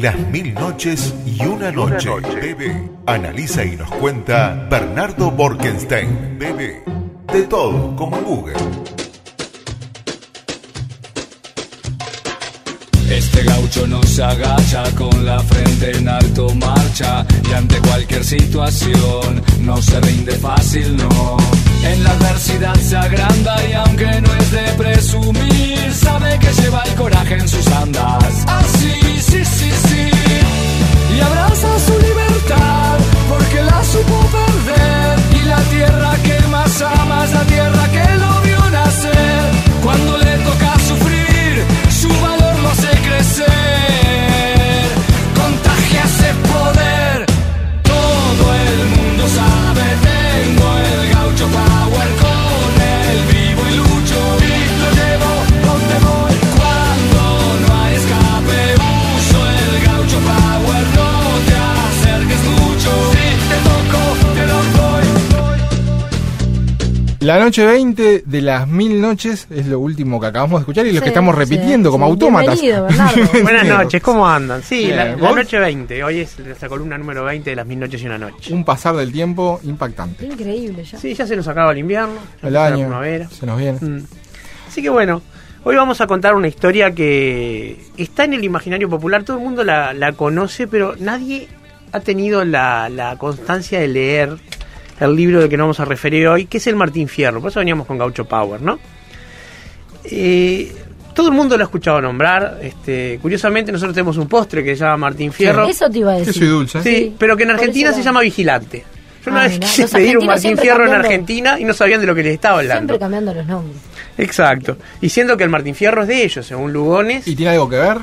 Las mil noches y una noche. Bebé. Analiza y nos cuenta Bernardo Borkenstein. Bebé. De todo, como Google. Este gaucho no se agacha con la frente en alto marcha y ante cualquier situación no se rinde fácil, no. En la adversidad se agranda y aunque no es de presumir, sabe que lleva el coraje en sus andas. Así, sí, sí, sí. Y abraza su libertad porque la supo perder. Y la tierra que La noche 20 de las mil noches es lo último que acabamos de escuchar y lo Sí, que estamos sí, repitiendo como sí. autómatas. Buenas noches, ¿cómo andan? Sí, Bien, la, la noche 20. Hoy es nuestra columna número 20 de las mil noches y una noche. Un pasar del tiempo impactante. Increíble ya. Sí, ya se nos acaba el invierno, El la año primavera. se nos viene. Mm. Así que bueno, hoy vamos a contar una historia que está en el imaginario popular, todo el mundo la, la conoce, pero nadie ha tenido la, la constancia de leer el libro del que nos vamos a referir hoy, que es el Martín Fierro. Por eso veníamos con Gaucho Power, ¿no? Eh, todo el mundo lo ha escuchado nombrar. Este, curiosamente, nosotros tenemos un postre que se llama Martín Fierro. Eso te iba a Que decir. soy dulce. Sí, pero que en Argentina eso se la- llama Vigilante. Yo una Ah, vez quise pedir un Martín Fierro en Argentina y no sabían de lo que les estaba hablando. Siempre cambiando los nombres. Exacto. Y siendo que el Martín Fierro es de ellos, según Lugones, ¿Y tiene algo que ver?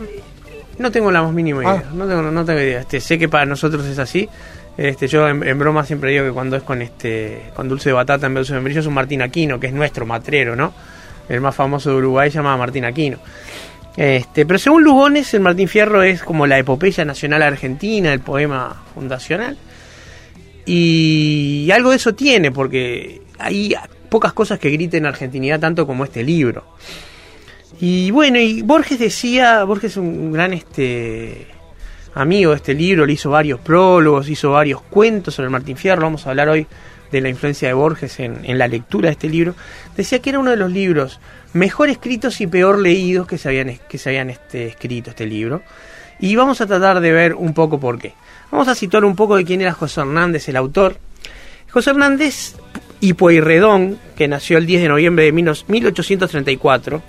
no tengo la más mínima idea. Ah. No, tengo, no tengo idea. Este, sé que para nosotros es así. Este, yo en, broma siempre digo que cuando es con este con dulce de batata en vez de membrillo es un Martín Aquino, que es nuestro matrero, ¿no? El más famoso de Uruguay se llama Martín Aquino. Este, pero según Lugones, el Martín Fierro es como la epopeya nacional argentina, el poema fundacional. Y algo de eso tiene, porque hay pocas cosas que griten argentinidad tanto como este libro. Y bueno, y Borges decía, Borges es un gran este amigo de este libro, le hizo varios prólogos, hizo varios cuentos sobre el Martín Fierro, vamos a hablar hoy de la influencia de Borges en, la lectura de este libro. Decía que era uno de los libros mejor escritos y peor leídos que se habían, que se habían este, escrito este libro. Y vamos a tratar de ver un poco por qué. Vamos a situar un poco de quién era José Hernández, el autor. José Hernández y Pueyrredón, que nació el 10 de noviembre de 1834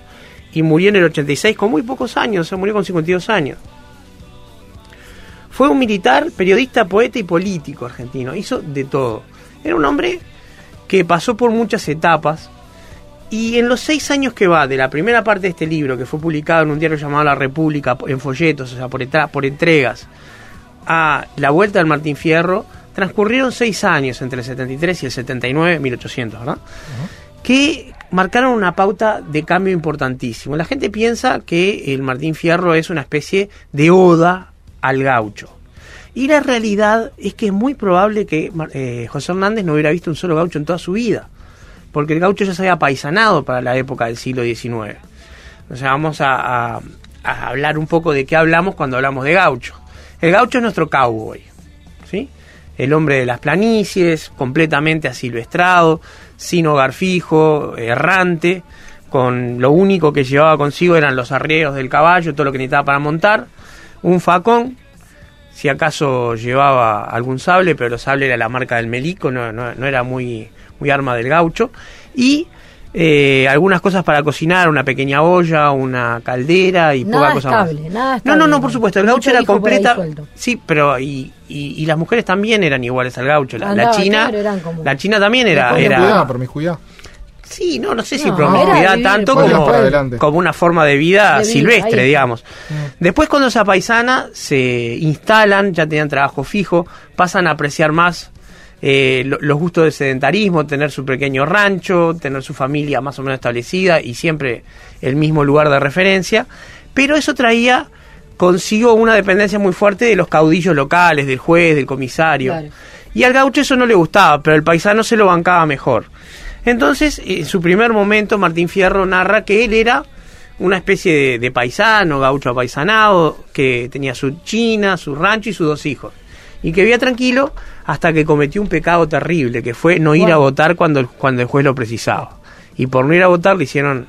y murió en el 86 con muy pocos años, o sea, murió con 52 años. Fue un militar, periodista, poeta y político argentino. Hizo de todo. Era un hombre que pasó por muchas etapas. Y en los seis años que va de la primera parte de este libro, que fue publicado en un diario llamado La República, en folletos, o sea, por, entregas, a la vuelta del Martín Fierro, transcurrieron seis años entre el 73 y el 79, 1800, ¿verdad? Que marcaron una pauta de cambio importantísimo. La gente piensa que el Martín Fierro es una especie de oda al gaucho. Y la realidad es que es muy probable que eh, José Hernández no hubiera visto un solo gaucho en toda su vida, porque el gaucho ya se había paisanado para la época del siglo XIX. O sea, vamos a, hablar un poco de qué hablamos cuando hablamos de gaucho. El gaucho es nuestro cowboy, ¿sí? El hombre de las planicies, completamente asilvestrado, sin hogar fijo, errante, con lo único que llevaba consigo eran los arreos del caballo, todo lo que necesitaba para montar, un facón, si acaso llevaba algún sable, pero el sable era la marca del melico, no, no- no era muy, muy arma del gaucho, y eh, algunas cosas para cocinar, una pequeña olla, una caldera y Nada poca cosa más. nada No, estable. no, no, por supuesto, el gaucho era completa. Sí, pero y, y, y las mujeres también eran iguales al gaucho. La, la Andaba, china, claro, eran como- la china también era, de era Cuidado, promiscuidad. Sí, no, no sé si No, promiscuidad tanto como, una forma de vida De silvestre, digamos. Después cuando se apaisana, se instalan, ya tenían trabajo fijo, pasan a apreciar más eh, lo- los gustos del sedentarismo, tener su pequeño rancho, tener su familia más o menos establecida y siempre el mismo lugar de referencia. Pero eso traía consigo una dependencia muy fuerte de los caudillos locales, del juez, del comisario. Claro. Y al gaucho eso no le gustaba, pero el paisano se lo bancaba mejor. Entonces, en su primer momento, Martín Fierro narra que él era una especie de, de paisano, gaucho apaisanado, que tenía su china, su rancho y sus dos hijos. Y que vivía tranquilo hasta que cometió un pecado terrible, que fue no ir a votar cuando el, cuando el juez lo precisaba. Y por no ir a votar le hicieron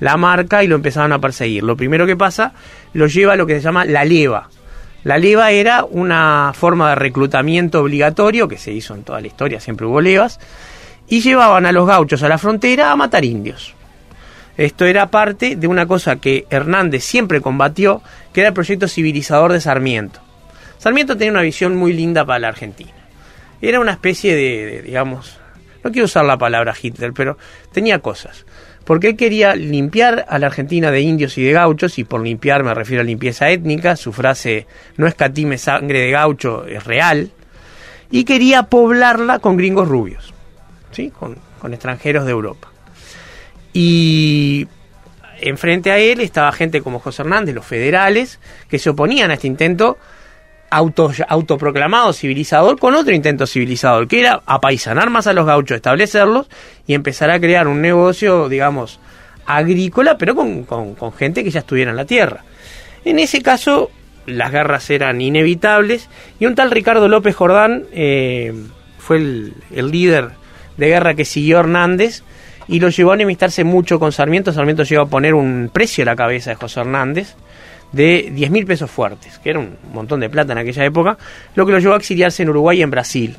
la marca y lo empezaron a perseguir. Lo primero que pasa, lo lleva a lo que se llama la leva. La leva era una forma de reclutamiento obligatorio que se hizo en toda la historia, siempre hubo levas, y llevaban a los gauchos a la frontera a matar indios. Esto era parte de una cosa que Hernández siempre combatió, que era el proyecto civilizador de Sarmiento. Sarmiento tenía una visión muy linda para la Argentina. Era una especie de, digamos, no quiero usar la palabra Hitler, pero tenía cosas. Porque él quería limpiar a la Argentina de indios y de gauchos, y por limpiar me refiero a limpieza étnica, su frase no escatime sangre de gaucho es real, y quería poblarla con gringos rubios, con, con extranjeros de Europa. Y enfrente a él estaba gente como José Hernández, los federales, que se oponían a este intento auto, autoproclamado civilizador con otro intento civilizador, que era apaisanar más a los gauchos, establecerlos y empezar a crear un negocio, digamos, agrícola, pero con, con- con gente que ya estuviera en la tierra. En ese caso, las guerras eran inevitables y un tal Ricardo López Jordán eh, fue el, el líder de guerra que siguió Hernández y lo llevó a enemistarse mucho con Sarmiento. Sarmiento llegó a poner un precio a la cabeza de José Hernández de 10 mil pesos fuertes, que era un montón de plata en aquella época, lo que lo llevó a exiliarse en Uruguay y en Brasil.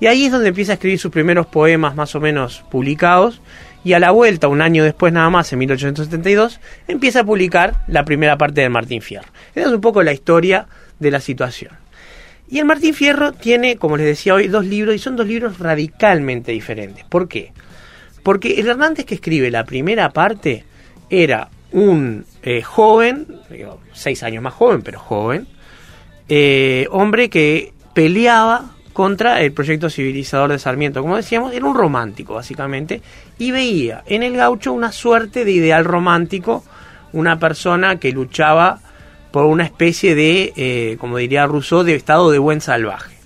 Y ahí es donde empieza a escribir sus primeros poemas más o menos publicados. Y a la vuelta, un año después nada más, en 1872, empieza a publicar la primera parte del Martín Fierro. Esa es un poco la historia de la situación. Y el Martín Fierro tiene, como les decía hoy, dos libros y son dos libros radicalmente diferentes. ¿Por qué? Porque el Hernández que escribe la primera parte era un eh, joven, digo, seis años más joven, pero joven, eh, hombre que peleaba contra el proyecto civilizador de Sarmiento. Como decíamos, era un romántico, básicamente, y veía en el gaucho una suerte de ideal romántico, una persona que luchaba por una especie de, eh, como diría Rousseau, de estado de buen salvaje,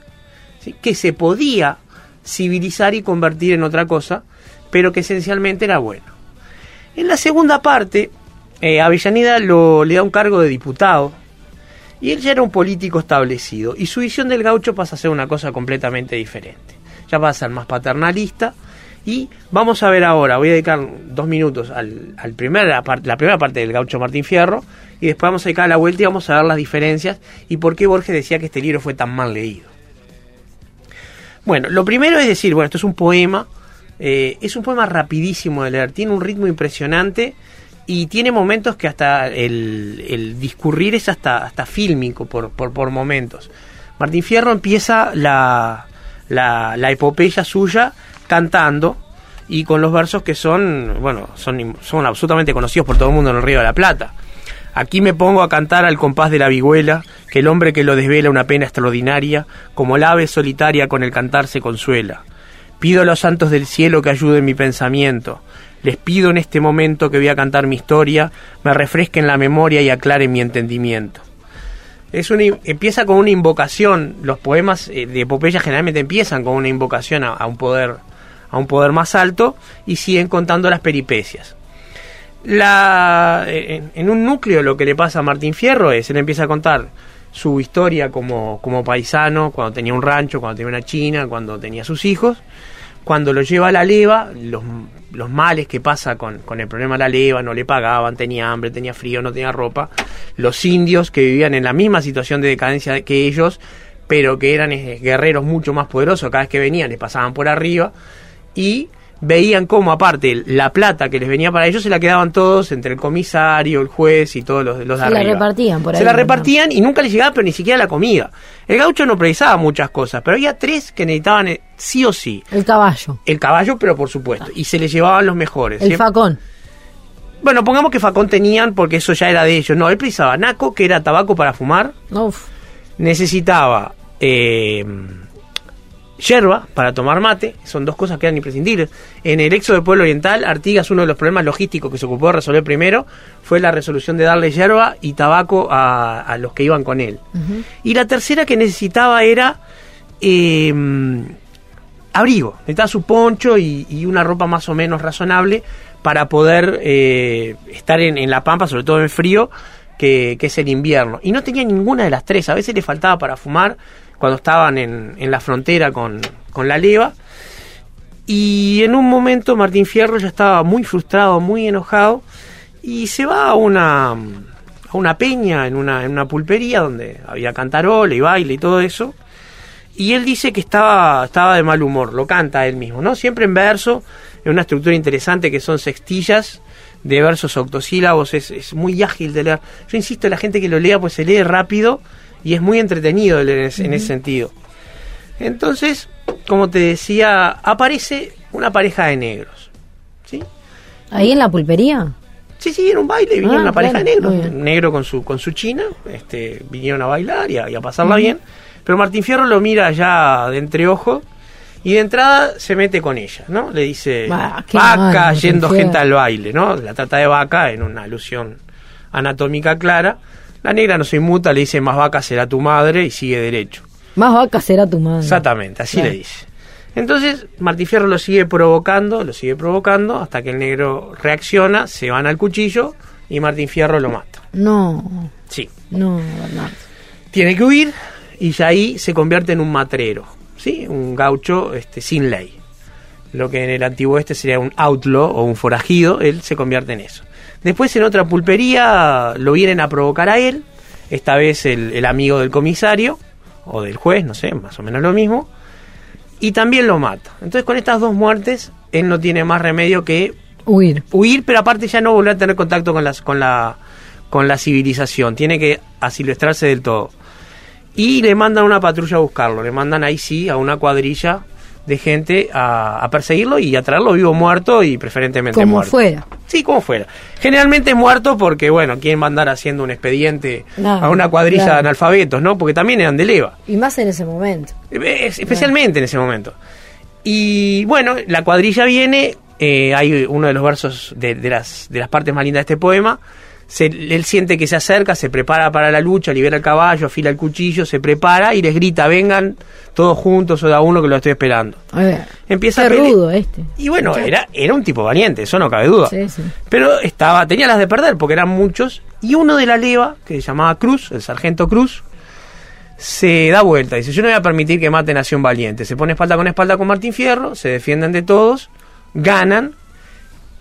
que se podía civilizar y convertir en otra cosa, pero que esencialmente era bueno. En la segunda parte, eh, Avellaneda lo, le da un cargo de diputado, y él ya era un político establecido, y su visión del gaucho pasa a ser una cosa completamente diferente. Ya va a ser más paternalista, y vamos a ver ahora, voy a dedicar dos minutos al, al primer, la, la primera parte del gaucho Martín Fierro, y después vamos a dedicar la vuelta y vamos a ver las diferencias y por qué Borges decía que este libro fue tan mal leído. Bueno, lo primero es decir, bueno, esto es un poema, eh, es un poema rapidísimo de leer, tiene un ritmo impresionante y tiene momentos que hasta el, el discurrir es hasta, hasta fílmico por, por, por momentos. Martín Fierro empieza la, la, la epopeya suya cantando y con los versos que son, bueno, son, son absolutamente conocidos por todo el mundo en el Río de la Plata. Aquí me pongo a cantar al compás de la vihuela, que el hombre que lo desvela una pena extraordinaria, como la ave solitaria con el cantar se consuela. Pido a los santos del cielo que ayuden mi pensamiento. Les pido en este momento que voy a cantar mi historia, me refresquen la memoria y aclaren mi entendimiento. Es empieza con una invocación. Los poemas eh, de epopeya generalmente empiezan con una invocación a un poder a un poder más alto y siguen contando las peripecias. La, en, en, un núcleo lo que le pasa a Martín Fierro es, él empieza a contar su historia como, como paisano, cuando tenía un rancho, cuando tenía una china, cuando tenía sus hijos, cuando lo lleva a la leva, los, los males que pasa con, con el problema de la leva, no le pagaban, tenía hambre, tenía frío, no tenía ropa, los indios que vivían en la misma situación de decadencia que ellos, pero que eran eh, guerreros mucho más poderosos, cada vez que venían les pasaban por arriba, y veían cómo aparte la plata que les venía para ellos se la quedaban todos entre el comisario, el juez y todos los, los de se arriba. la repartían por ahí. Se la repartían y nunca les llegaba pero ni siquiera la comida. El gaucho no precisaba muchas cosas, pero había tres que necesitaban eh, sí o sí. El caballo. El caballo, pero por supuesto. Y se les llevaban los mejores. El Siempre- facón. Bueno, pongamos que facón tenían porque eso ya era de ellos. No, él precisaba naco, que era tabaco para fumar. Uf. Necesitaba eh, yerba para tomar mate, son dos cosas que eran imprescindibles. En el éxodo del pueblo oriental, Artigas, uno de los problemas logísticos que se ocupó de resolver primero, fue la resolución de darle yerba y tabaco a, a los que iban con él. Y la tercera que necesitaba era eh, abrigo. Necesitaba su poncho y, y una ropa más o menos razonable para poder eh, estar en, en la pampa, sobre todo en frío, que, que es el invierno. Y no tenía ninguna de las tres, a veces le faltaba para fumar cuando estaban en, en la frontera con, con la leva. Y en un momento Martín Fierro ya estaba muy frustrado, muy enojado, y se va a una, a una peña, en una, en una pulpería donde había cantarola y baile y todo eso. Y él dice que estaba, estaba de mal humor, lo canta él mismo, ¿no? Siempre en verso, en una estructura interesante que son sextillas de versos octosílabos, es, es muy ágil de leer. Yo insisto, la gente que lo lea, pues se lee rápido y es muy entretenido en, ese- en ese sentido. Entonces, como te decía, aparece una pareja de negros. ¿Sí? ¿Ahí en la pulpería? Sí, sí, en un baile vinieron Ah, una pareja de negros, negro con su con su china, este, vinieron a bailar y a, y a pasarla bien, pero Martín Fierro lo mira ya de entreojo y de entrada se mete con ella, ¿no? Le dice Bah, vaca mal, yendo gente al baile, ¿no? La trata de vaca en una alusión anatómica clara. La negra no se inmuta, le dice más vaca será tu madre y sigue derecho. Más vaca será tu madre. Exactamente, así Claro. le dice. Entonces, Martín Fierro lo sigue provocando, lo sigue provocando, hasta que el negro reacciona, se van al cuchillo y Martín Fierro lo mata. No, Sí. no, Bernardo. Tiene que huir y ya ahí se convierte en un matrero, ¿sí? Un gaucho este, sin ley. Lo que en el antiguo este sería un outlaw o un forajido, él se convierte en eso. Después en otra pulpería lo vienen a provocar a él, esta vez el, el amigo del comisario o del juez, no sé, más o menos lo mismo, y también lo mata. Entonces con estas dos muertes, él no tiene más remedio que Huir. huir, pero aparte ya no volver a tener contacto con, las, con, la, con la civilización. Tiene que asilvestrarse del todo. Y le mandan una patrulla a buscarlo. Le mandan ahí sí a una cuadrilla de gente a, a perseguirlo y a traerlo vivo muerto y preferentemente Como muerto. fuera. Sí, como fuera. Generalmente muerto porque, bueno, quieren mandar haciendo un expediente Claro, a una cuadrilla claro. de analfabetos, ¿no? Porque también eran de leva. Y más en ese momento. Es- especialmente en ese momento. Y bueno, la cuadrilla viene, eh, hay uno de los versos de, de las, de las partes más lindas de este poema, se- él siente que se acerca, se prepara para la lucha, libera el caballo, afila el cuchillo, se prepara y les grita, vengan todos juntos o da uno que lo estoy esperando. A ver. Empieza a rudo este. Y bueno, era, era un tipo valiente, eso no cabe duda. Sí, sí. Pero estaba, tenía las de perder porque eran muchos. Y uno de la leva, que se llamaba Cruz, el sargento Cruz, se da vuelta. Dice, yo no voy a permitir que maten a un valiente. Se pone espalda con espalda con Martín Fierro, se defienden de todos, ganan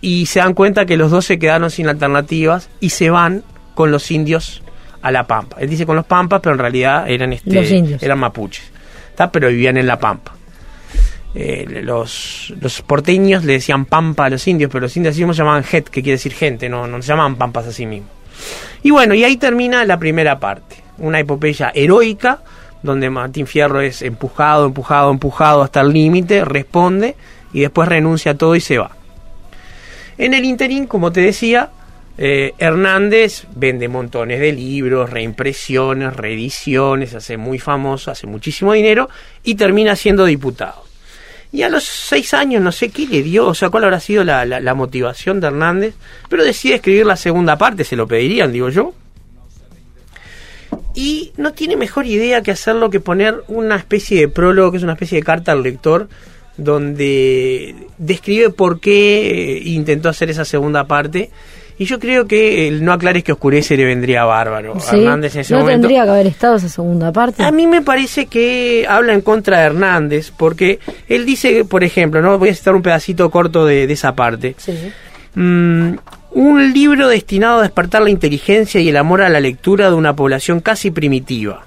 y se dan cuenta que los dos se quedaron sin alternativas y se van con los indios a la Pampa. Él dice con los Pampas, pero en realidad eran, este, Los indios. eran mapuches. ¿tá? Pero vivían en la Pampa. Eh, los, los porteños le decían pampa a los indios, pero los indios así mismos llamaban het, que quiere decir gente, no, no se llamaban pampas así mismo. Y bueno, y ahí termina la primera parte, una epopeya heroica, donde Martín Fierro es empujado, empujado, empujado hasta el límite, responde y después renuncia a todo y se va. En el interín, como te decía, eh, Hernández vende montones de libros, reimpresiones, reediciones, hace muy famoso, hace muchísimo dinero y termina siendo diputado. Y a los seis años, no sé qué le dio, o sea, cuál habrá sido la, la- la motivación de Hernández, pero decide escribir la segunda parte, se lo pedirían, digo yo. Y no tiene mejor idea que hacerlo que poner una especie de prólogo, que es una especie de carta al lector, donde describe por qué eh, intentó hacer esa segunda parte. Y yo creo que el no aclares que oscurece le vendría bárbaro. a Sí. Hernández en ese no momento. tendría que haber estado esa segunda parte. A mí me parece que habla en contra de Hernández, porque él dice, por ejemplo, no voy a citar un pedacito corto de, de esa parte. Sí. Mm, un libro destinado a despertar la inteligencia y el amor a la lectura de una población casi primitiva,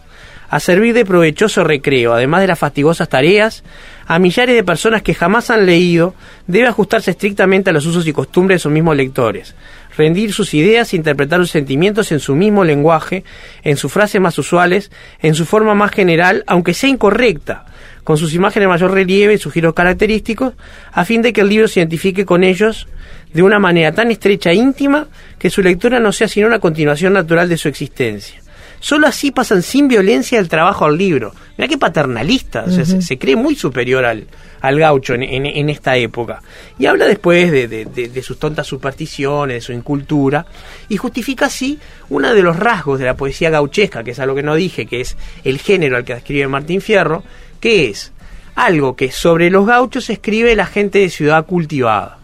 a servir de provechoso recreo, además de las fastigosas tareas, a millares de personas que jamás han leído, debe ajustarse estrictamente a los usos y costumbres de sus mismos lectores, rendir sus ideas e interpretar sus sentimientos en su mismo lenguaje, en sus frases más usuales, en su forma más general, aunque sea incorrecta, con sus imágenes de mayor relieve y sus giros característicos, a fin de que el libro se identifique con ellos de una manera tan estrecha e íntima que su lectura no sea sino una continuación natural de su existencia. Solo así pasan sin violencia el trabajo al libro. Mira qué paternalista, o sea, se, se cree muy superior al, al gaucho en, en- en esta época. Y habla después de, de- de- de sus tontas supersticiones, de su incultura, y justifica así uno de los rasgos de la poesía gauchesca, que es algo que no dije, que es el género al que escribe Martín Fierro, que es algo que sobre los gauchos escribe la gente de ciudad cultivada.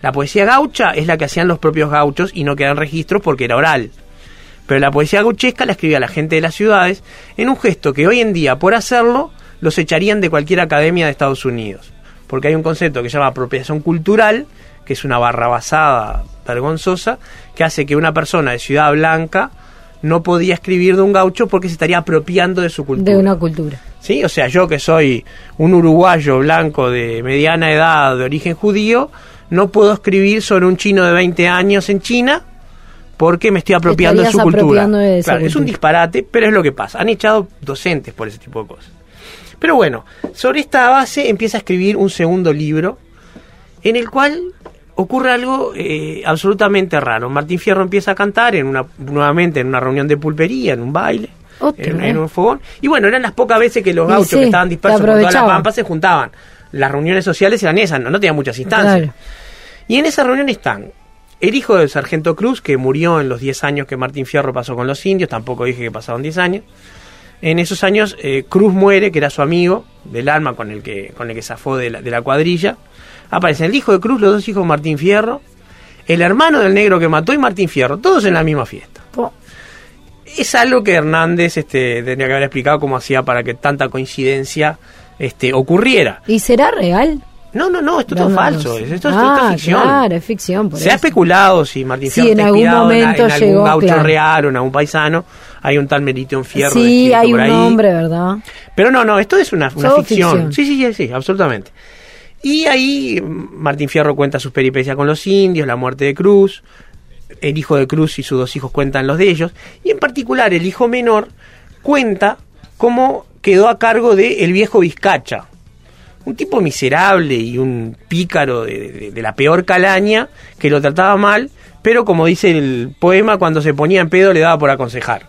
La poesía gaucha es la que hacían los propios gauchos y no quedan registros porque era oral. Pero la poesía gauchesca la escribía la gente de las ciudades en un gesto que hoy en día, por hacerlo, los echarían de cualquier academia de Estados Unidos. Porque hay un concepto que se llama apropiación cultural, que es una barra basada vergonzosa, que hace que una persona de Ciudad Blanca no podía escribir de un gaucho porque se estaría apropiando de su cultura. De una cultura. ¿Sí? O sea, yo que soy un uruguayo blanco de mediana edad, de origen judío, no puedo escribir sobre un chino de 20 años en China porque me estoy apropiando de su cultura. de Claro, es un disparate, pero es lo que pasa. Han echado docentes por ese tipo de cosas. Pero bueno, sobre esta base empieza a escribir un segundo libro en el cual ocurre algo eh, absolutamente raro. Martín Fierro empieza a cantar en una, nuevamente en una reunión de pulpería, en un baile, en, un fogón. Y bueno, eran las pocas veces que los gauchos sí, que estaban dispersos por toda la pampa se juntaban. Las reuniones sociales eran esas, no, no tenían muchas instancias. Claro. Y en esa reunión están el hijo del sargento Cruz, que murió en los 10 años que Martín Fierro pasó con los indios, tampoco dije que pasaron 10 años. En esos años eh, Cruz muere, que era su amigo del alma con el que, con el que zafó de la, de la cuadrilla. Aparecen el hijo de Cruz, los dos hijos de Martín Fierro, el hermano del negro que mató y Martín Fierro, todos en la misma fiesta. Es algo que Hernández este, tendría que haber explicado cómo hacía para que tanta coincidencia este, ocurriera. ¿Y será real? No, no, no, esto es todo no, falso, esto, es- Ah, esto es ficción. Claro, es ficción. Por Se ha especulado si Martín Sí, Fierro en está algún en- momento en, algún llegó, gaucho claro. real o en algún paisano. Hay un tal Merition Fierro Sí, hay por un ahí. nombre, ¿verdad? Pero no, no, esto es una, ficción. ficción. Sí, sí, sí, sí, absolutamente. Y ahí Martín Fierro cuenta sus peripecias con los indios, la muerte de Cruz, el hijo de Cruz y sus dos hijos cuentan los de ellos, y en particular el hijo menor cuenta cómo quedó a cargo de el viejo Vizcacha, un tipo miserable y un pícaro de, de- de la peor calaña que lo trataba mal, pero como dice el poema, cuando se ponía en pedo le daba por aconsejar.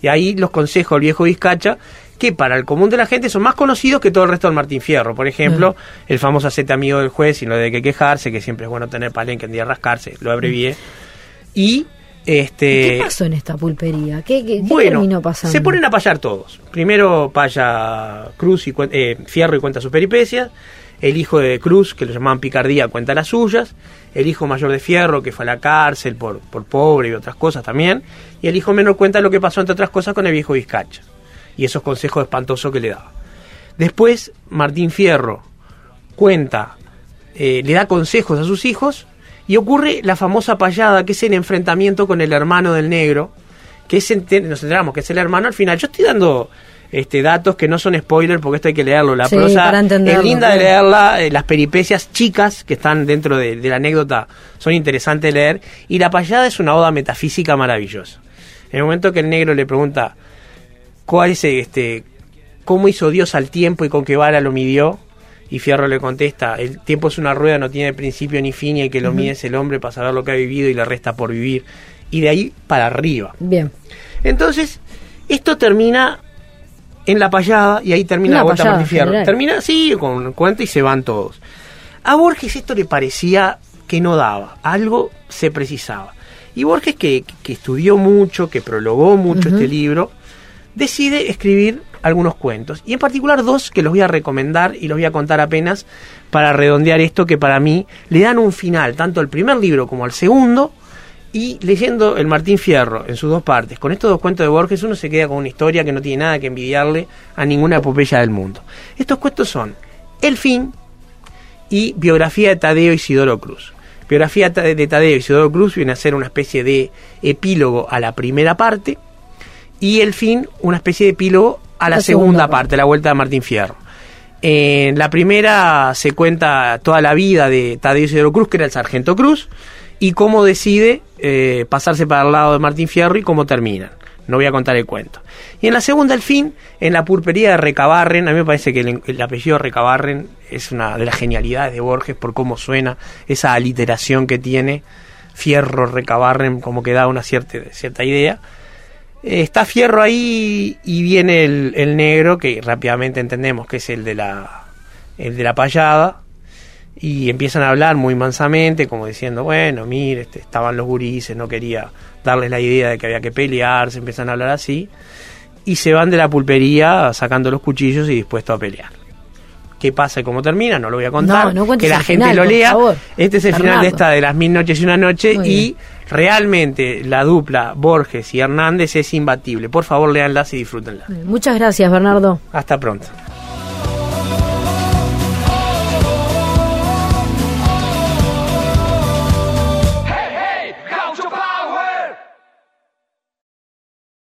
Y ahí los consejos del viejo Vizcacha, que para el común de la gente son más conocidos que todo el resto del Martín Fierro. Por ejemplo, el famoso hacete amigo del juez y no de qué quejarse, que siempre es bueno tener palenque en día rascarse, lo abrevié. Y este ¿Qué pasó en esta pulpería? ¿Qué, qué- qué bueno, terminó pasando? se ponen a payar todos. Primero paya Cruz y eh, Fierro y cuenta sus peripecias. El hijo de Cruz, que lo llamaban Picardía, cuenta las suyas. El hijo mayor de Fierro, que fue a la cárcel por, por pobre y otras cosas también. Y el hijo menor cuenta lo que pasó, entre otras cosas, con el viejo Vizcacha. Y esos consejos espantosos que le daba. Después, Martín Fierro cuenta, eh, le da consejos a sus hijos y ocurre la famosa payada, que es el enfrentamiento con el hermano del negro, que es, nos enteramos que es el hermano al final. Yo estoy dando este datos que no son spoiler porque esto hay que leerlo. La Sí, prosa es linda de leerla, eh, las peripecias chicas que están dentro de, de la anécdota son interesantes de leer y la payada es una oda metafísica maravillosa. En el momento que el negro le pregunta cuál es este cómo hizo Dios al tiempo y con qué vara lo midió y Fierro le contesta el tiempo es una rueda no tiene principio ni fin y el que lo mide es el hombre para saber lo que ha vivido y le resta por vivir y de ahí para arriba. Bien. entonces esto termina en la payada y ahí termina la vuelta payada Martín Fierro. general. termina sí con un cuento y se van todos. A Borges esto le parecía que no daba algo se precisaba. Y Borges que, que estudió mucho que prologó mucho este libro decide escribir algunos cuentos. Y en particular dos que los voy a recomendar y los voy a contar apenas para redondear esto que para mí le dan un final tanto al primer libro como al segundo. Y leyendo el Martín Fierro en sus dos partes con estos dos cuentos de Borges uno se queda con una historia que no tiene nada que envidiarle a ninguna epopeya del mundo. Estos cuentos son El fin y biografía de Tadeo Isidoro Cruz. Biografía de Tadeo Isidoro Cruz viene a ser una especie de epílogo a la primera parte y el fin una especie de epílogo a la, La segunda, segunda parte, la vuelta de Martín Fierro. En la primera se cuenta toda la vida de Tadeo Isidoro Cruz, que era el sargento Cruz, y cómo decide eh, pasarse para el lado de Martín Fierro y cómo terminan. No voy a contar el cuento. Y en la segunda, el fin, en la pulpería de Recabarren, a mí me parece que el, el apellido Recabarren es una de las genialidades de Borges por cómo suena, esa aliteración que tiene, Fierro, Recabarren, como que da una cierta, cierta idea. Eh, está Fierro ahí y viene el, el, negro, que rápidamente entendemos que es el de la, el de la payada. Y empiezan a hablar muy mansamente, como diciendo, bueno, mire, este, estaban los gurises, no quería darles la idea de que había que pelear, se empiezan a hablar así. Y se van de la pulpería sacando los cuchillos y dispuestos a pelear. ¿Qué pasa y cómo termina? No lo voy a contar. No, que la gente lo lea. Este es el final de esta de las mil noches y una noche. Y Realmente la dupla Borges y Hernández es imbatible. Por favor, leanlas y disfrútenla. Muchas gracias, Bernardo. Hasta pronto.